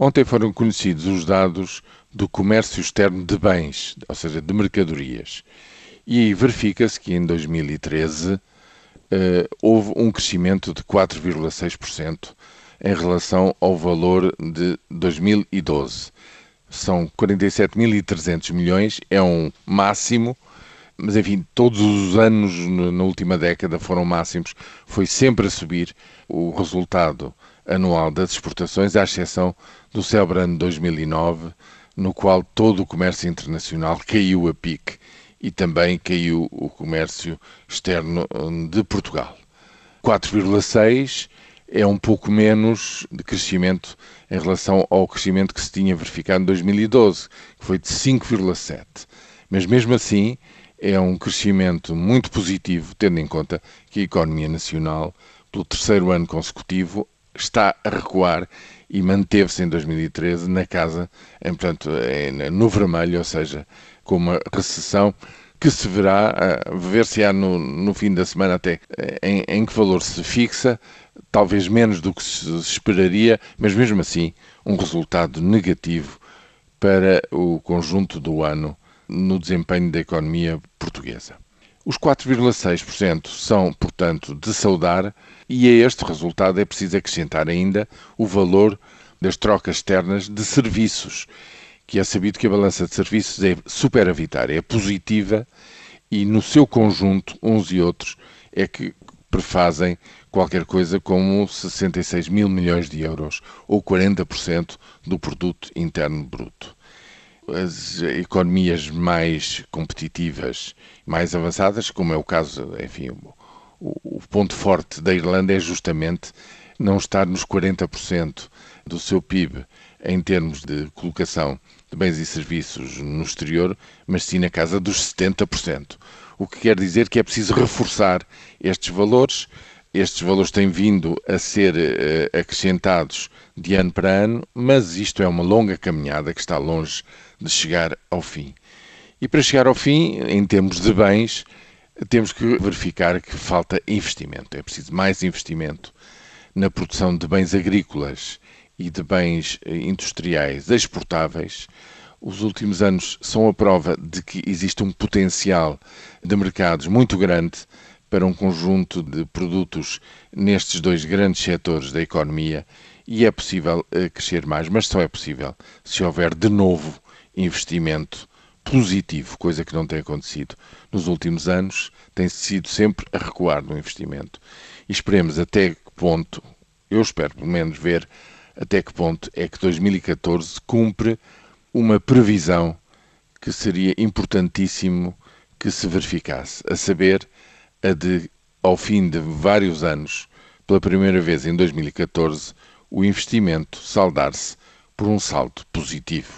Ontem foram conhecidos os dados do comércio externo de bens, ou seja, de mercadorias. E verifica-se que em 2013 uh, eh, houve um crescimento de 4,6% em relação ao valor de 2012. São 47.300 milhões, é um máximo, mas enfim, todos os anos na última década foram máximos, foi sempre a subir o resultado anual das exportações, à exceção do célebre ano 2009, no qual todo o comércio internacional caiu a pique e também caiu o comércio externo hum, de Portugal. 4,6 é um pouco menos de crescimento em relação ao crescimento que se tinha verificado em 2012, que foi de 5,7. Mas mesmo assim, é um crescimento muito positivo, tendo em conta que a economia nacional, pelo terceiro ano consecutivo, está a recuar e manteve-se em 2013 na casa, em, portanto, no vermelho, ou seja, com uma recessão que se verá, ver se há no, no, fim da semana até em, em, que valor se fixa, talvez menos do que se esperaria, mas mesmo assim um resultado negativo para o conjunto do ano no desempenho da economia portuguesa. Os 4,6% são, portanto, de saudar, e a este resultado é preciso acrescentar ainda o valor das trocas externas de serviços, que é sabido que a balança de serviços é superavitária, é positiva e no seu conjunto, uns e outros, é que prefazem qualquer coisa como 66 mil milhões de euros, ou 40% do produto interno bruto as economias mais competitivas, mais avançadas, como é o caso, enfim, o, o ponto forte da Irlanda é justamente não estar nos 40% do seu PIB em termos de colocação de bens e serviços no exterior, mas sim na casa dos 70%. O que quer dizer que é preciso reforçar estes valores. Estes valores têm vindo a ser uh, acrescentados de ano para ano, mas isto é uma longa caminhada que está longe de chegar ao fim. E para chegar ao fim, em termos de bens, temos que verificar que falta investimento. É preciso mais investimento na produção de bens agrícolas e de bens eh, industriais exportáveis. Os últimos anos são a prova de que existe um potencial de mercados muito grande para um conjunto de produtos nestes dois grandes setores da economia e é possível eh, crescer mais, mas só é possível se houver de novo investimento positivo, coisa que não tem acontecido nos últimos anos, tem sido sempre a recuar no investimento. E esperemos até que ponto, eu espero pelo menos ver até que ponto é que 2014 cumpre uma previsão que seria importantíssimo que se verificasse, a saber, a de, ao fim de vários anos, pela primeira vez em 2014, o investimento saldar-se por um salto positivo.